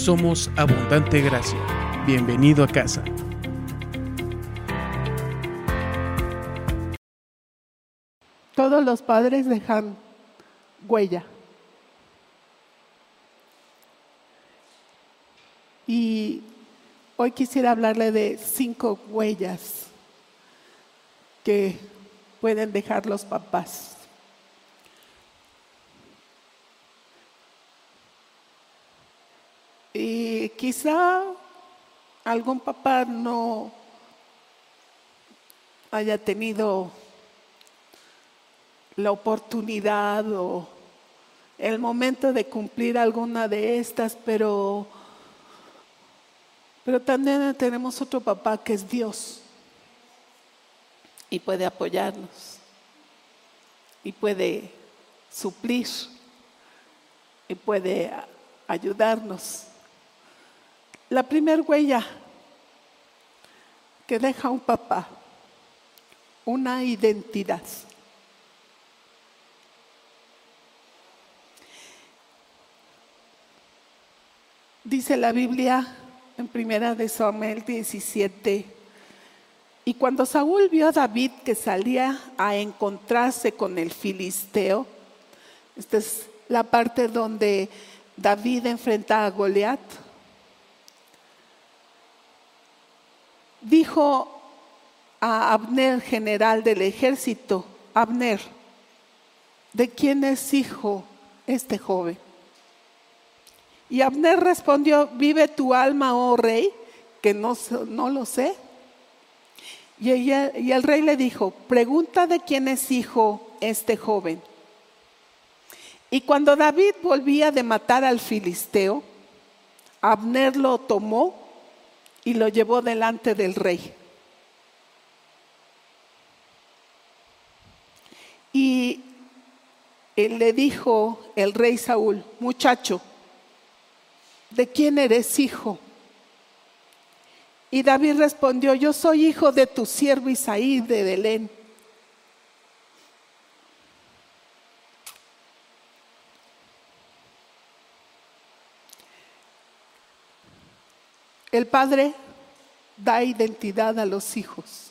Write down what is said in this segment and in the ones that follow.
Somos Abundante Gracia. Bienvenido a casa. Todos los padres dejan huella. Y hoy quisiera hablarle de cinco huellas que pueden dejar los papás. Y quizá algún papá no haya tenido la oportunidad o el momento de cumplir alguna de estas, pero, pero también tenemos otro papá que es Dios y puede apoyarnos y puede suplir y puede ayudarnos. La primera huella que deja un papá, una identidad. Dice la Biblia en primera de Samuel 17, y cuando Saúl vio a David que salía a encontrarse con el filisteo, esta es la parte donde David enfrenta a Goliat, dijo a Abner, general del ejército, Abner, ¿de quién es hijo este joven? Y Abner respondió, vive tu alma, oh rey, que no, no lo sé. Y, y el rey le dijo, pregunta de quién es hijo este joven. Y cuando David volvía de matar al filisteo, Abner lo tomó y lo llevó delante del rey. Y él le dijo el rey Saúl, muchacho, ¿de quién eres hijo? Y David respondió, yo soy hijo de tu siervo Isaí de Belén. El padre da identidad a los hijos.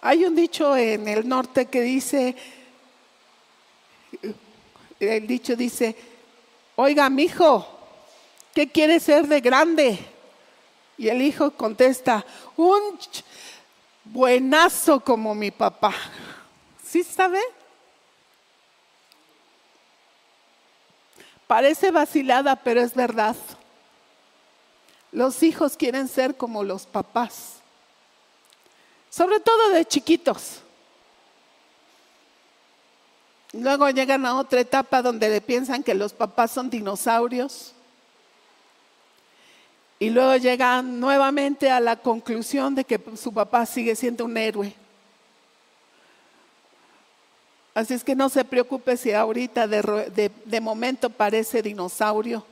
Hay un dicho en el norte que dice, el dicho dice, oiga, mi hijo, ¿qué quiere ser de grande? Y el hijo contesta, un buenazo como mi papá. ¿Sí sabe? Parece vacilada, pero es verdad. Los hijos quieren ser como los papás, sobre todo de chiquitos. Luego llegan a otra etapa donde piensan que los papás son dinosaurios. Y luego llegan nuevamente a la conclusión de que su papá sigue siendo un héroe. Así es que no se preocupe si ahorita de, de momento parece dinosaurio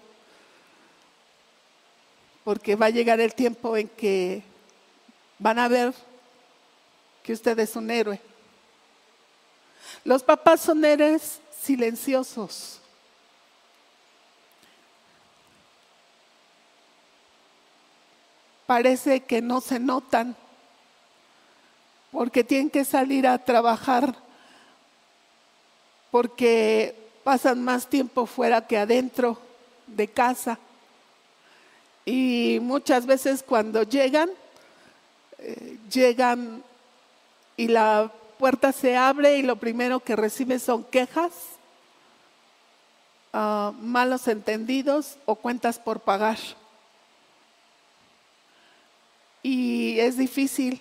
porque va a llegar el tiempo en que van a ver que usted es un héroe. Los papás son héroes silenciosos. Parece que no se notan porque tienen que salir a trabajar, porque pasan más tiempo fuera que adentro de casa. Y muchas veces cuando llegan, eh, llegan y la puerta se abre y lo primero que reciben son quejas, ah, malos entendidos o cuentas por pagar. Y es difícil,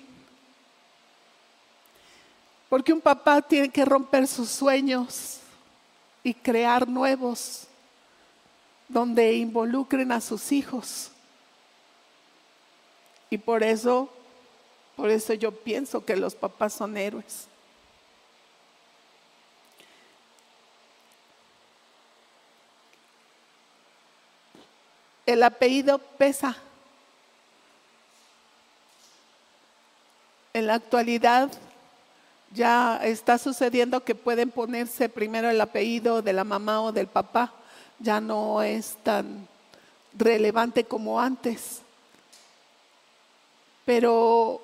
porque un papá tiene que romper sus sueños y crear nuevos donde involucren a sus hijos. Y por eso, por eso yo pienso que los papás son héroes. El apellido pesa. En la actualidad ya está sucediendo que pueden ponerse primero el apellido de la mamá o del papá, ya no es tan relevante como antes. Pero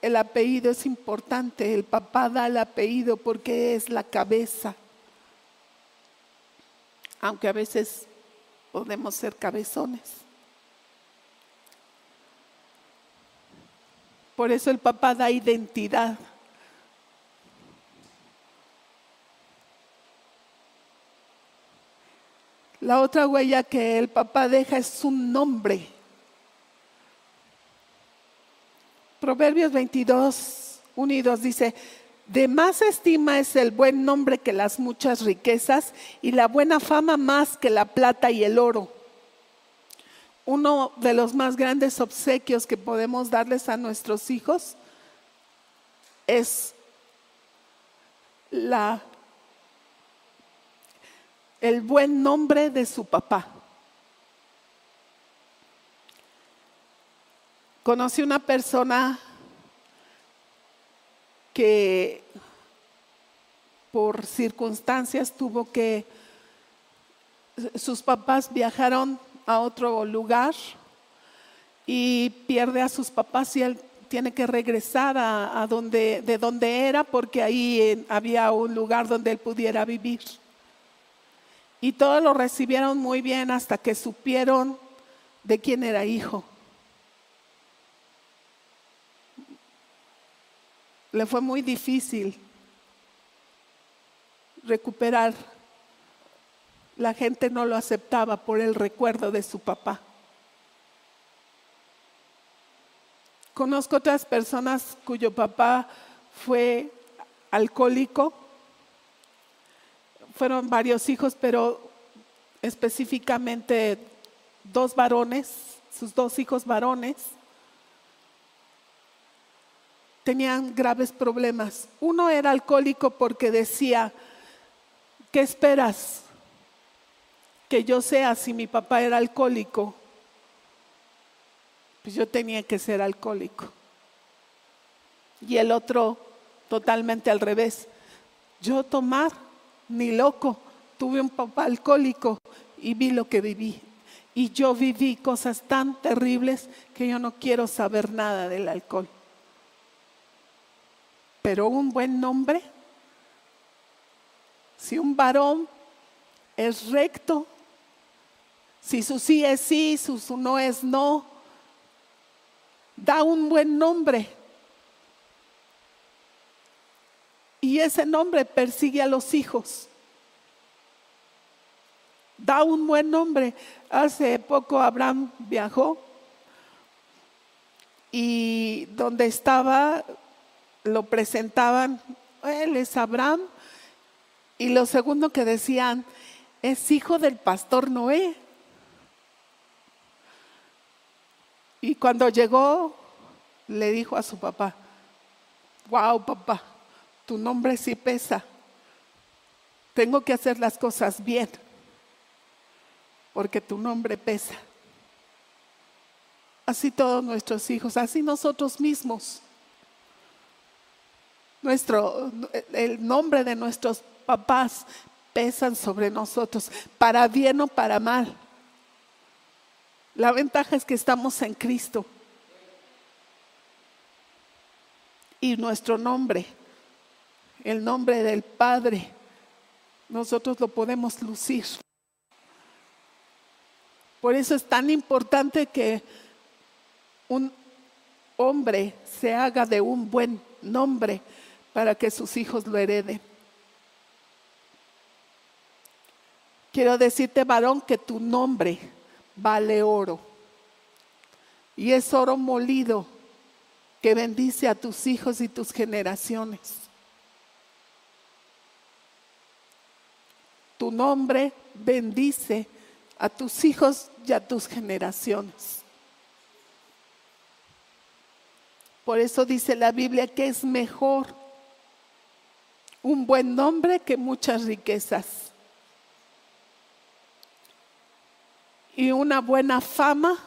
el apellido es importante, el papá da el apellido porque es la cabeza. Aunque a veces podemos ser cabezones. Por eso el papá da identidad. La otra huella que el papá deja es un nombre. Proverbios 22, 1 y 2 dice, de más estima es el buen nombre que las muchas riquezas y la buena fama más que la plata y el oro. Uno de los más grandes obsequios que podemos darles a nuestros hijos es la el buen nombre de su papá. Conocí una persona que por circunstancias tuvo que, sus papás viajaron a otro lugar y pierde a sus papás y él tiene que regresar a, donde, de donde era porque ahí había un lugar donde él pudiera vivir. Y todos lo recibieron muy bien hasta que supieron de quién era hijo. Le fue muy difícil recuperar. La gente no lo aceptaba por el recuerdo de su papá. Conozco otras personas cuyo papá fue alcohólico fueron varios hijos, pero específicamente dos varones, sus dos hijos varones, tenían graves problemas. Uno era alcohólico porque decía, ¿qué esperas? Que yo sea si mi papá era alcohólico. Pues yo tenía que ser alcohólico. Y el otro totalmente al revés. Yo tomar ni loco. Tuve un papá alcohólico y vi lo que viví. Y yo viví cosas tan terribles que yo no quiero saber nada del alcohol. Pero un buen nombre, si un varón es recto, si su sí es sí, su, su no es no, da un buen nombre Y ese nombre persigue a los hijos. Da un buen nombre. Hace poco Abraham viajó y donde estaba lo presentaban, él es Abraham. Y lo segundo que decían, es hijo del pastor Noé. Y cuando llegó, le dijo a su papá, wow papá, tu nombre sí pesa. Tengo que hacer las cosas bien, porque tu nombre pesa. Así todos nuestros hijos, así nosotros mismos. Nuestro, el nombre de nuestros papás pesan sobre nosotros, para bien o para mal. La ventaja es que estamos en Cristo. Y nuestro nombre el nombre del Padre, nosotros lo podemos lucir. Por eso es tan importante que un hombre se haga de un buen nombre para que sus hijos lo hereden. Quiero decirte, varón, que tu nombre vale oro. Y es oro molido que bendice a tus hijos y tus generaciones. tu nombre bendice a tus hijos y a tus generaciones. Por eso dice la Biblia que es mejor un buen nombre que muchas riquezas. Y una buena fama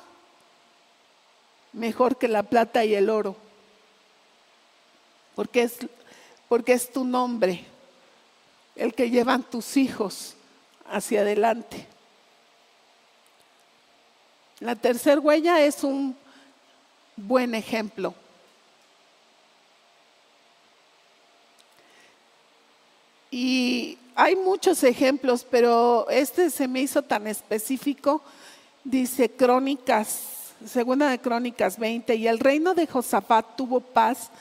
mejor que la plata y el oro. Porque es, porque es tu nombre el que llevan tus hijos hacia adelante. La tercera huella es un buen ejemplo. Y hay muchos ejemplos, pero este se me hizo tan específico. Dice Crónicas, segunda de Crónicas 20, y el reino de Josafat tuvo paz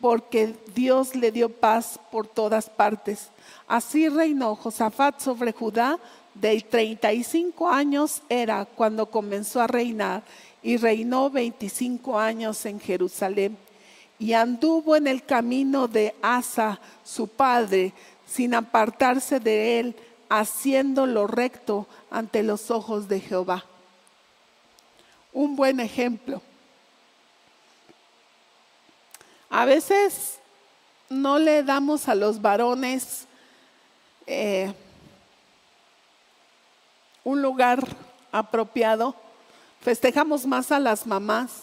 porque Dios le dio paz por todas partes. Así reinó Josafat sobre Judá de 35 años era cuando comenzó a reinar y reinó 25 años en Jerusalén y anduvo en el camino de Asa, su padre, sin apartarse de él, haciendo lo recto ante los ojos de Jehová. Un buen ejemplo. A veces no le damos a los varones eh, un lugar apropiado. Festejamos más a las mamás.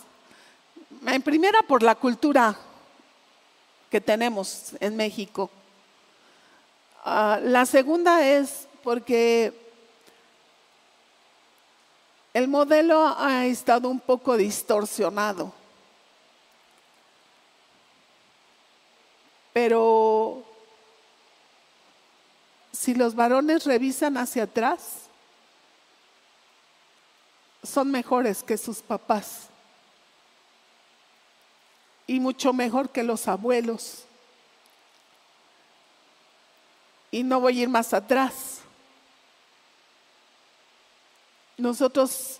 En primera por la cultura que tenemos en México. Ah, la segunda es porque el modelo ha estado un poco distorsionado. Pero si los varones revisan hacia atrás, son mejores que sus papás y mucho mejor que los abuelos. Y no voy a ir más atrás. Nosotros,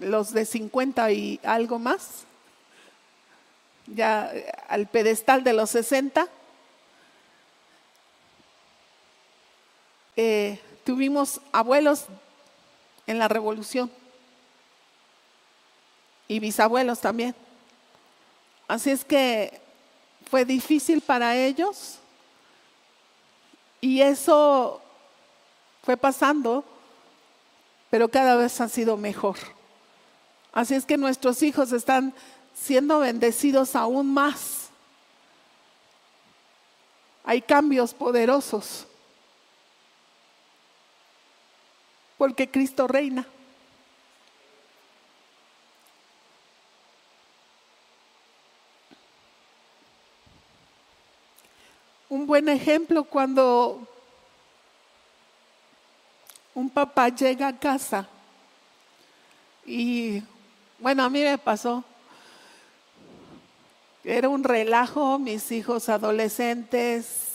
los de 50 y algo más, ya al pedestal de los 60, eh, tuvimos abuelos en la revolución y bisabuelos también. Así es que fue difícil para ellos y eso fue pasando, pero cada vez ha sido mejor. Así es que nuestros hijos están siendo bendecidos aún más. Hay cambios poderosos. Porque Cristo reina. Buen ejemplo cuando un papá llega a casa y, bueno, a mí me pasó, era un relajo, mis hijos adolescentes,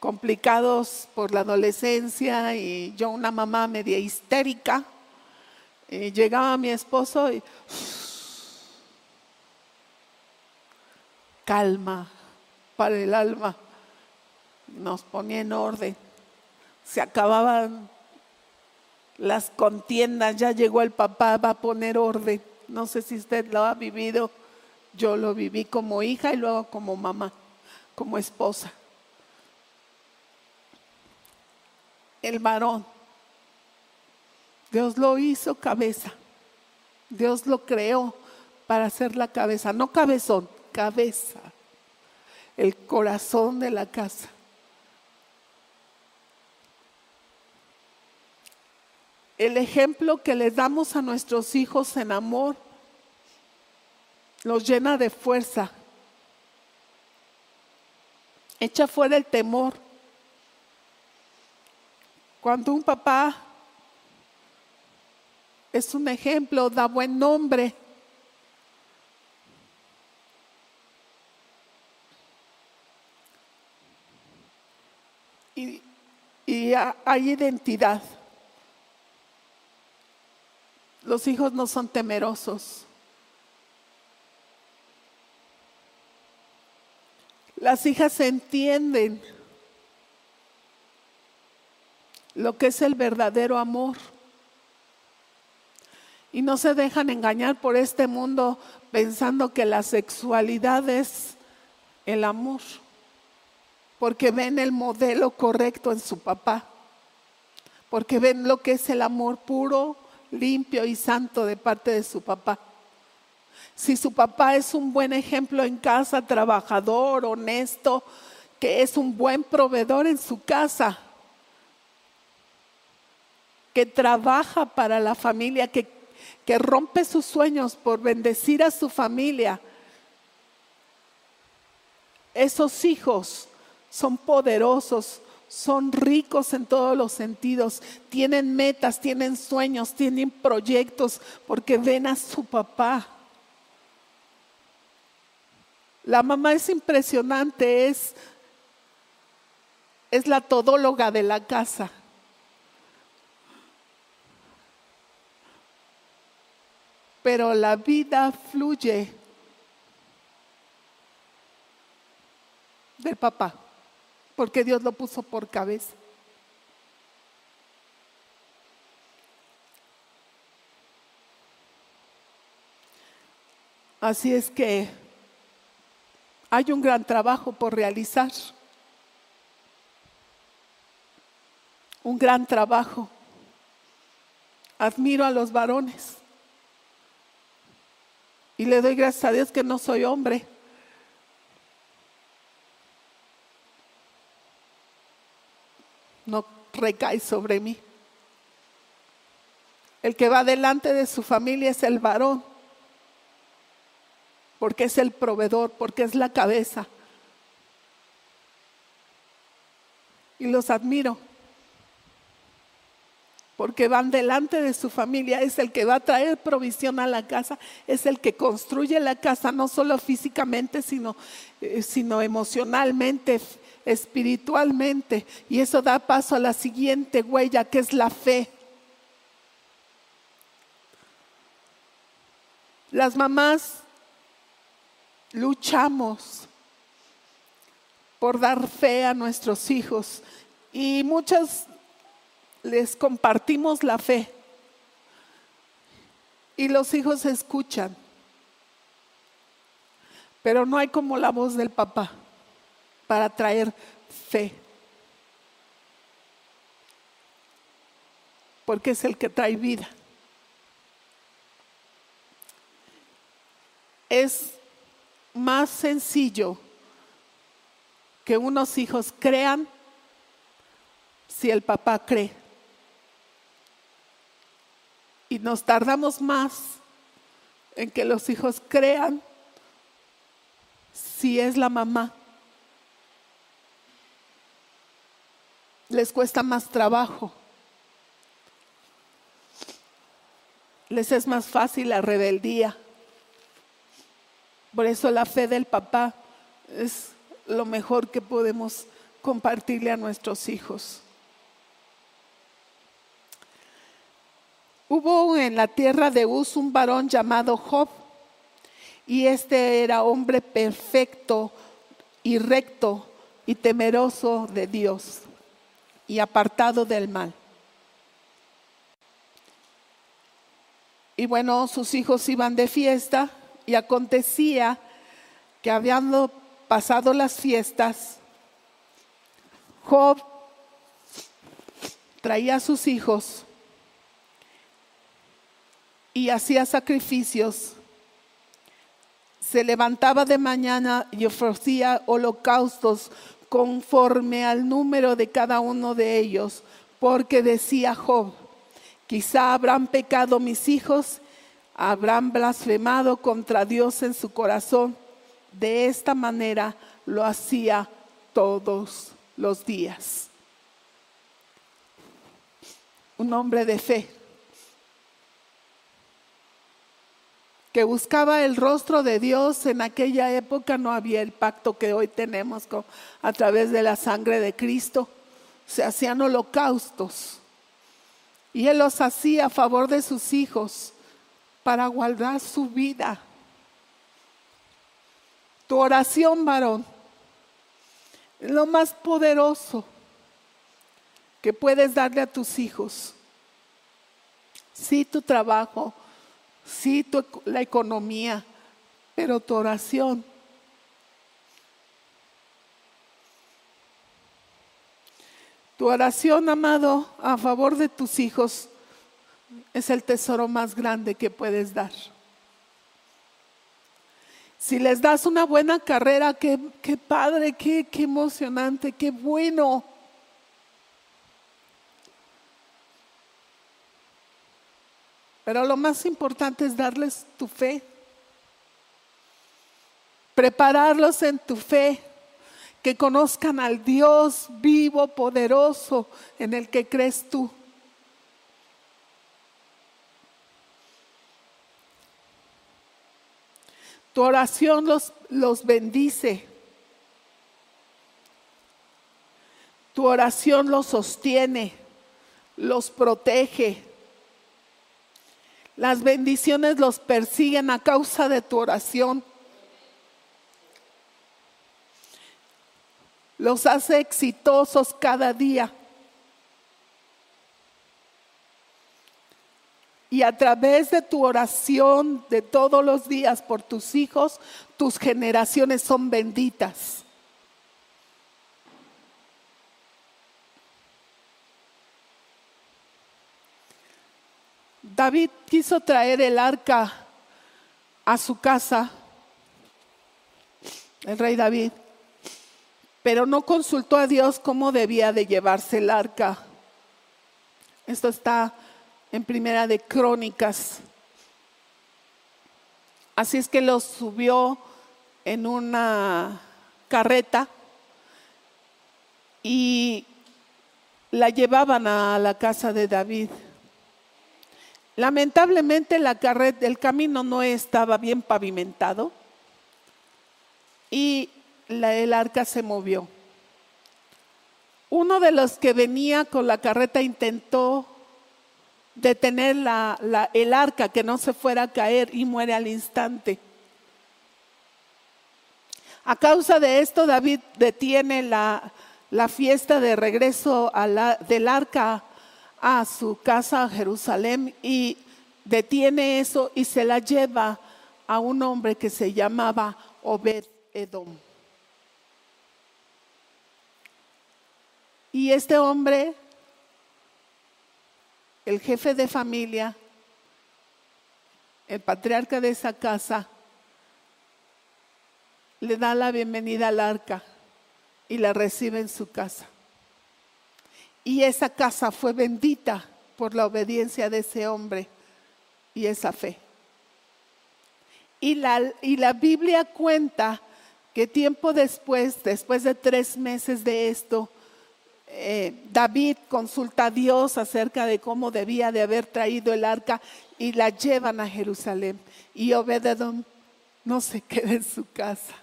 complicados por la adolescencia y yo una mamá media histérica. Y llegaba mi esposo y calma, para el alma. Nos ponía en orden. Se acababan las contiendas, ya llegó el papá, va a poner orden. No sé si usted lo ha vivido. Yo lo viví como hija y luego como mamá, como esposa. El varón. Dios lo hizo cabeza. Dios lo creó para hacer la cabeza, no cabezón, cabeza el corazón de la casa. El ejemplo que le damos a nuestros hijos en amor los llena de fuerza. Echa fuera el temor. Cuando un papá es un ejemplo, da buen nombre, hay identidad. Los hijos no son temerosos. Las hijas entienden lo que es el verdadero amor. Y no se dejan engañar por este mundo pensando que la sexualidad es el amor porque ven el modelo correcto en su papá, porque ven lo que es el amor puro, limpio y santo de parte de su papá. Si su papá es un buen ejemplo en casa, trabajador, honesto, que es un buen proveedor en su casa, que trabaja para la familia, que, que rompe sus sueños por bendecir a su familia. Esos hijos son poderosos, son ricos en todos los sentidos, tienen metas, tienen sueños, tienen proyectos, porque ven a su papá. La mamá es impresionante, es, es la todóloga de la casa. Pero la vida fluye del papá porque Dios lo puso por cabeza. Así es que hay un gran trabajo por realizar. Un gran trabajo. Admiro a los varones. Y le doy gracias a Dios que no soy hombre. No recae sobre mí. El que va delante de su familia es el varón, porque es el proveedor, porque es la cabeza. Y los admiro, porque van delante de su familia, es el que va a traer provisión a la casa, es el que construye la casa, no solo físicamente, sino, eh, sino emocionalmente, espiritualmente. Y eso da paso a la siguiente huella, que es la fe. Las mamás luchamos por dar fe a nuestros hijos y muchas les compartimos la fe y los hijos escuchan, pero no hay como la voz del papá para traer fe. Porque es el que trae vida. Es más sencillo que unos hijos crean si el papá cree. Y nos tardamos más en que los hijos crean si es la mamá. Les cuesta más trabajo. Les es más fácil la rebeldía. Por eso la fe del papá es lo mejor que podemos compartirle a nuestros hijos. Hubo en la tierra de Uz un varón llamado Job, y este era hombre perfecto y recto y temeroso de Dios y apartado del mal. Y bueno, sus hijos iban de fiesta y acontecía que habiendo pasado las fiestas, Job traía a sus hijos y hacía sacrificios. Se levantaba de mañana y ofrecía holocaustos conforme al número de cada uno de ellos, porque decía Job, quizá habrán pecado mis hijos, habrán blasfemado contra Dios en su corazón. De esta manera lo hacía todos los días. Un hombre de fe. Que buscaba el rostro de Dios, en aquella época no había el pacto que hoy tenemos a través de la sangre de Cristo. Se hacían holocaustos. Y Él los hacía a favor de sus hijos para guardar su vida. Tu oración, varón, lo más poderoso que puedes darle a tus hijos. Sí, tu trabajo, sí la economía, pero tu oración. Tu oración, amado, a favor de tus hijos es el tesoro más grande que puedes dar. Si les das una buena carrera, qué, padre, qué, qué emocionante, qué bueno. Pero lo más importante es darles tu fe. Prepararlos en tu fe. Que conozcan al Dios vivo, poderoso, en el que crees tú. Tu oración los, los bendice. Tu oración los sostiene, los protege. Las bendiciones los persiguen a causa de tu oración. Los hace exitosos cada día. Y a través de tu oración de todos los días por tus hijos, tus generaciones son benditas. David quiso traer el arca a su casa, el rey David, pero no consultó a Dios cómo debía de llevarse el arca. Esto está en primera de Crónicas. Así es que lo subió en una carreta y la llevaban a la casa de David. Lamentablemente la el camino no estaba bien pavimentado y el arca se movió. Uno de los que venía con la carreta intentó detener el arca que no se fuera a caer y muere al instante. A causa de esto, David detiene la, fiesta de regreso del arca a su casa a Jerusalén y detiene eso y se la lleva a un hombre que se llamaba Obed Edom. Y este hombre, el jefe de familia, el patriarca de esa casa, le da la bienvenida al arca y la recibe en su casa. Y esa casa fue bendita por la obediencia de ese hombre y esa fe. Y la, y la Biblia cuenta que tiempo después, después de tres meses de esto, eh, David consulta a Dios acerca de cómo debía de haber traído el arca y la llevan a Jerusalén. Y Obededón no se queda en su casa.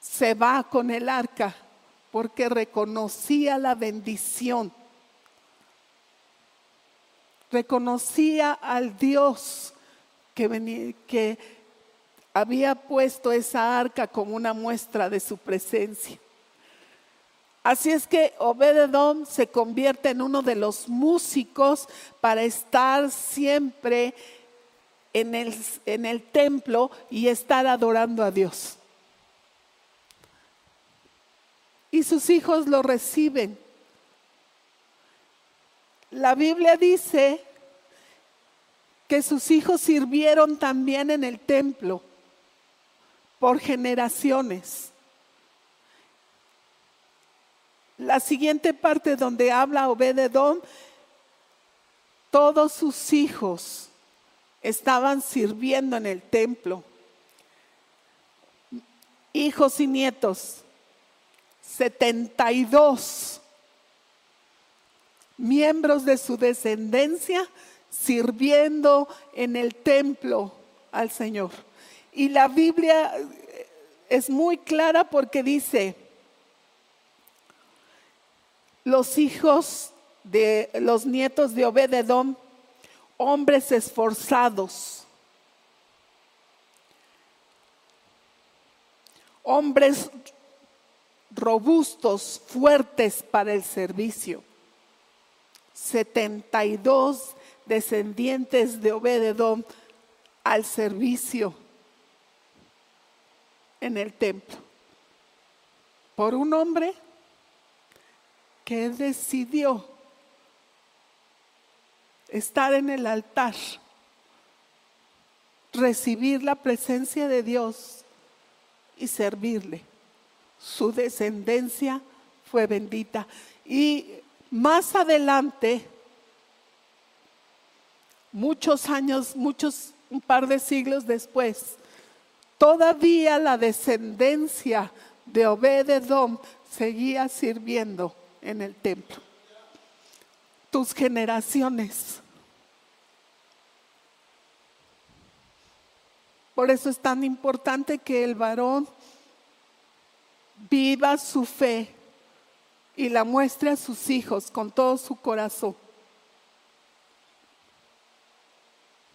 Se va con el arca porque reconocía la bendición. Reconocía al Dios que, que había puesto esa arca como una muestra de su presencia. Así es que Obededom se convierte en uno de los músicos para estar siempre en el templo y estar adorando a Dios y sus hijos lo reciben. La Biblia dice que sus hijos sirvieron también en el templo por generaciones. La siguiente parte donde habla Obededón, todos sus hijos estaban sirviendo en el templo, hijos y nietos. 72 miembros de su descendencia sirviendo en el templo al Señor. Y la Biblia es muy clara porque dice, los hijos de los nietos de Obededom, hombres esforzados, hombres robustos, fuertes para el servicio. 72 descendientes de Obededón al servicio en el templo. Por un hombre que decidió estar en el altar, recibir la presencia de Dios y servirle su descendencia fue bendita. Y más adelante, muchos años, muchos, un par de siglos después, todavía la descendencia de Obededom seguía sirviendo en el templo. Tus generaciones. Por eso es tan importante que el varón viva su fe y la muestre a sus hijos con todo su corazón.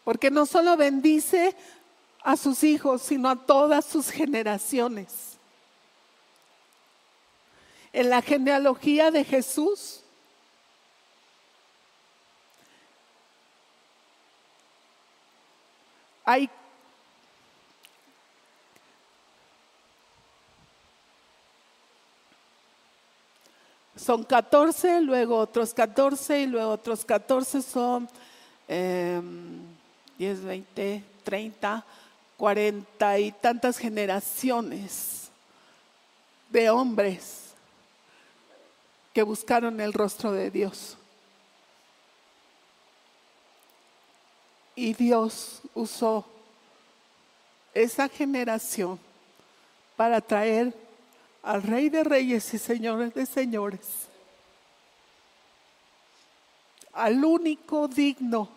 Porque no solo bendice a sus hijos, sino a todas sus generaciones. En la genealogía de Jesús, hay son 14, luego otros 14 y luego otros 14 son 10, 20, 30, 40 y tantas generaciones de hombres que buscaron el rostro de Dios. Y Dios usó esa generación para traer al Rey de Reyes y Señores de Señores, al único digno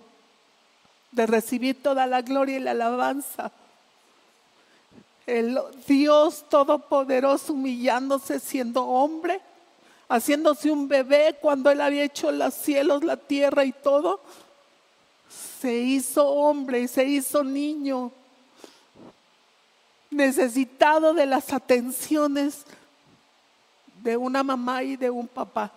de recibir toda la gloria y la alabanza. El Dios Todopoderoso humillándose siendo hombre, haciéndose un bebé cuando Él había hecho los cielos, la tierra y todo, se hizo hombre, se hizo niño, necesitado de las atenciones de una mamá y de un papá.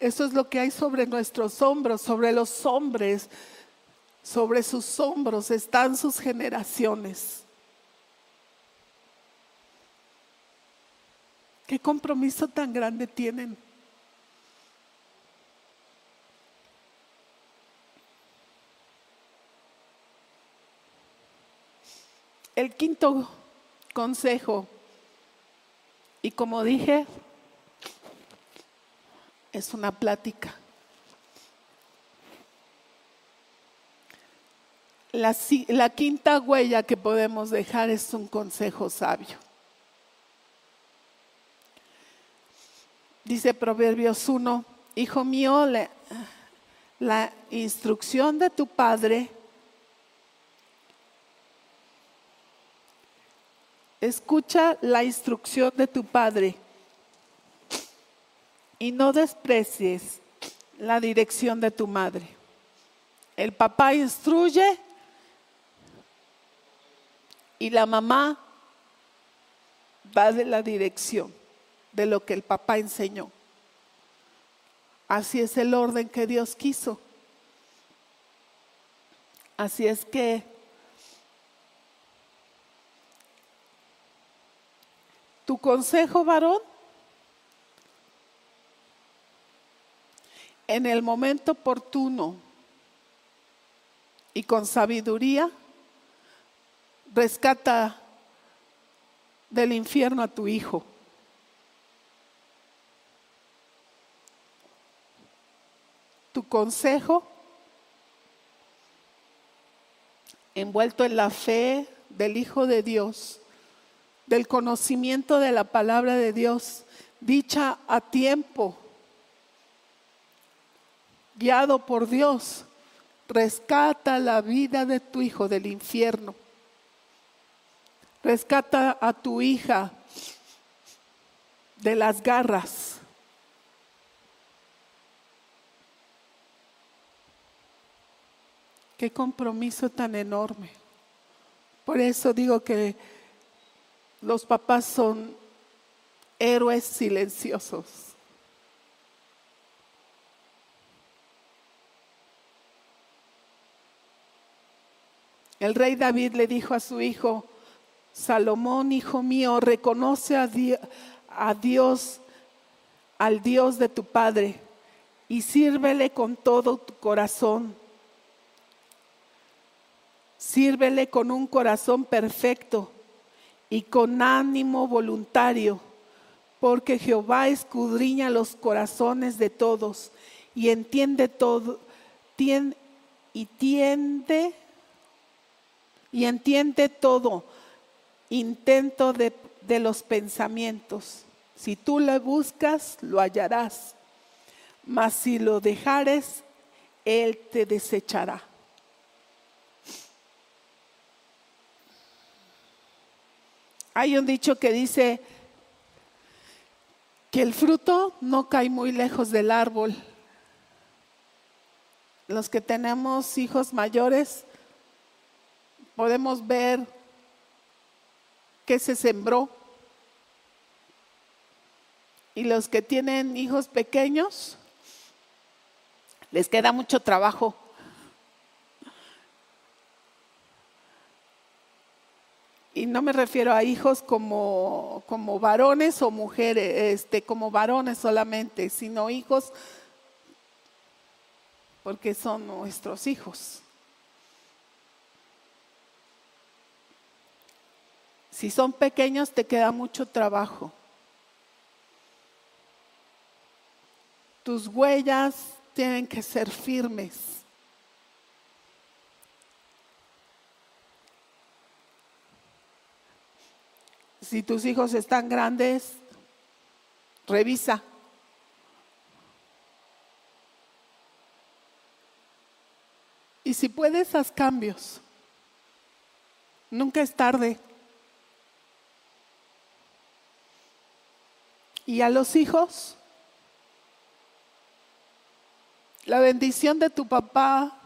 Eso es lo que hay sobre nuestros hombros, sobre los hombres, sobre sus hombros están sus generaciones. ¿Qué compromiso tan grande tienen? El quinto consejo, y como dije, es una plática. La, la, quinta huella que podemos dejar es un consejo sabio. Dice Proverbios 1, Hijo mío, la, la instrucción de tu padre Escucha la instrucción de tu padre y no desprecies la dirección de tu madre. El papá instruye y la mamá va de la dirección de lo que el papá enseñó. Así es el orden que Dios quiso. Así es que consejo, varón, en el momento oportuno y con sabiduría, rescata del infierno a tu hijo. Tu consejo, envuelto en la fe del Hijo de Dios, del conocimiento de la palabra de Dios, dicha a tiempo, guiado por Dios, rescata la vida de tu hijo del infierno. Rescata a tu hija de las garras. Qué compromiso tan enorme. Por eso digo que los papás son héroes silenciosos. El rey David le dijo a su hijo, Salomón, hijo mío, reconoce a, Dios, al Dios de tu Padre, y sírvele con todo tu corazón. Sírvele con un corazón perfecto y con ánimo voluntario, porque Jehová escudriña los corazones de todos y entiende todo, y tiende y entiende todo intento de, de los pensamientos. Si tú le buscas, lo hallarás, mas si lo dejares, él te desechará. Hay un dicho que dice que el fruto no cae muy lejos del árbol. Los que tenemos hijos mayores podemos ver que se sembró. Y los que tienen hijos pequeños, les queda mucho trabajo. Y no me refiero a hijos como, como varones o mujeres, este, como varones solamente, sino hijos porque son nuestros hijos. Si son pequeños te queda mucho trabajo. Tus huellas tienen que ser firmes. Si tus hijos están grandes, revisa. Y si puedes, haz cambios. Nunca es tarde. Y a los hijos, la bendición de tu papá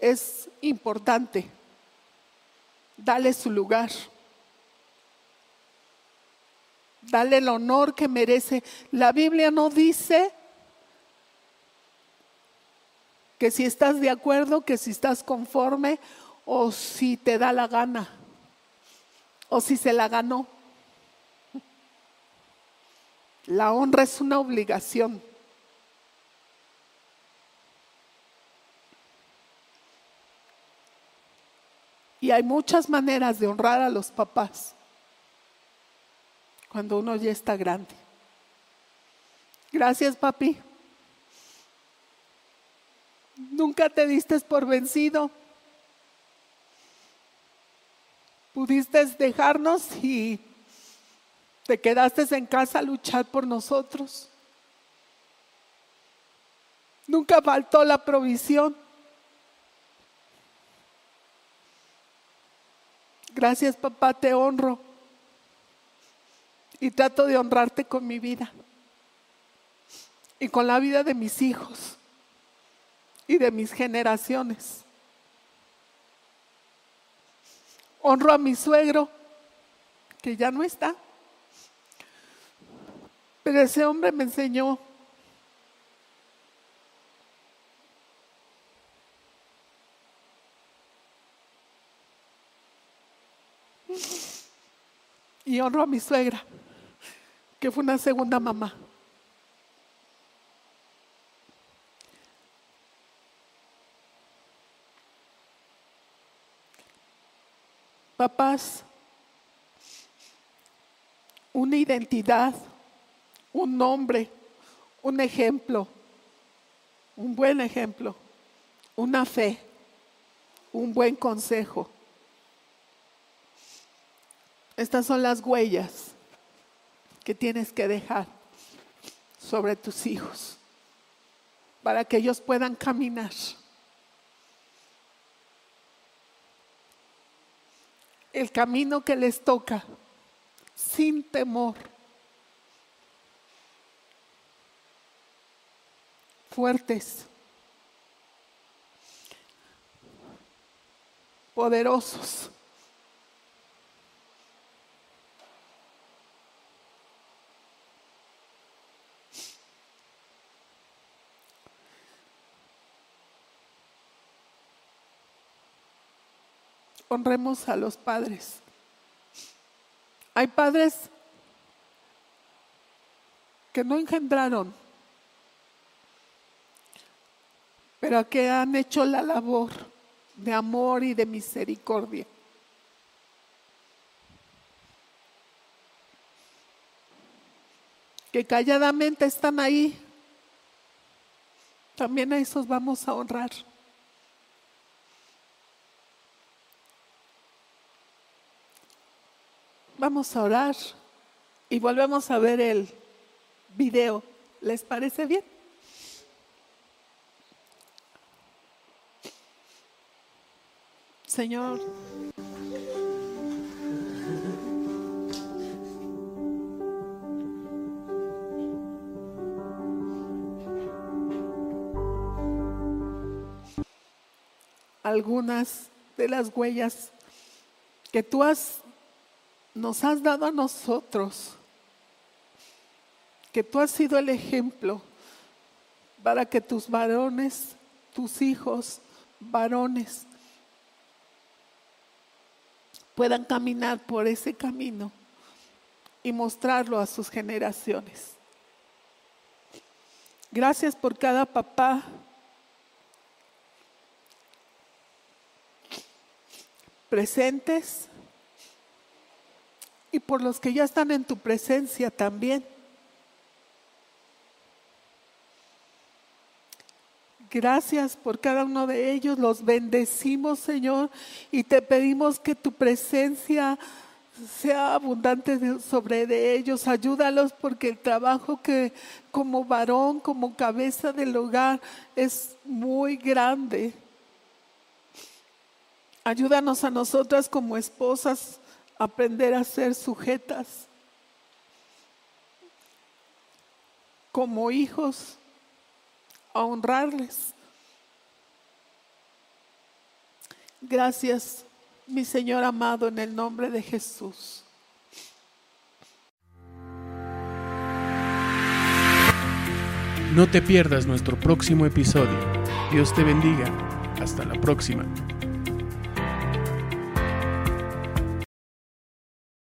es importante. Dale su lugar. Dale el honor que merece. La Biblia no dice que si estás de acuerdo, que si estás conforme o si te da la gana o si se la ganó. La honra es una obligación. Y hay muchas maneras de honrar a los papás cuando uno ya está grande. Gracias, papi. Nunca te diste por vencido. Pudiste dejarnos y te quedaste en casa luchar por nosotros. Nunca faltó la provisión. Gracias papá, te honro. Y trato de honrarte con mi vida. Y con la vida de mis hijos y de mis generaciones. Honro a mi suegro, que ya no está. Pero ese hombre me enseñó y honro a mi suegra, que fue una segunda mamá. Papás, una identidad, un nombre, un ejemplo, un buen ejemplo, una fe, un buen consejo. Estas son las huellas que tienes que dejar sobre tus hijos para que ellos puedan caminar el camino que les toca sin temor. Fuertes, poderosos. Honremos a los padres. Hay padres que no engendraron, pero que han hecho la labor de amor y de misericordia. que calladamente están ahí, también a esos vamos a honrar. Vamos a orar y volvemos a ver el video. ¿Les parece bien? Señor. algunas de las huellas que tú has, nos has dado a nosotros, que tú has sido el ejemplo para que tus varones, tus hijos varones, puedan caminar por ese camino y mostrarlo a sus generaciones. Gracias por cada papá presentes y por los que ya están en tu presencia también. Gracias por cada uno de ellos. Los bendecimos, Señor, y te pedimos que tu presencia sea abundante sobre de ellos. Ayúdalos porque el trabajo que como varón, como cabeza del hogar, es muy grande. Ayúdanos a nosotras como esposas aprender a ser sujetas, como hijos, a honrarles. Gracias, mi Señor amado, en el nombre de Jesús. No te pierdas nuestro próximo episodio. Dios te bendiga. Hasta la próxima.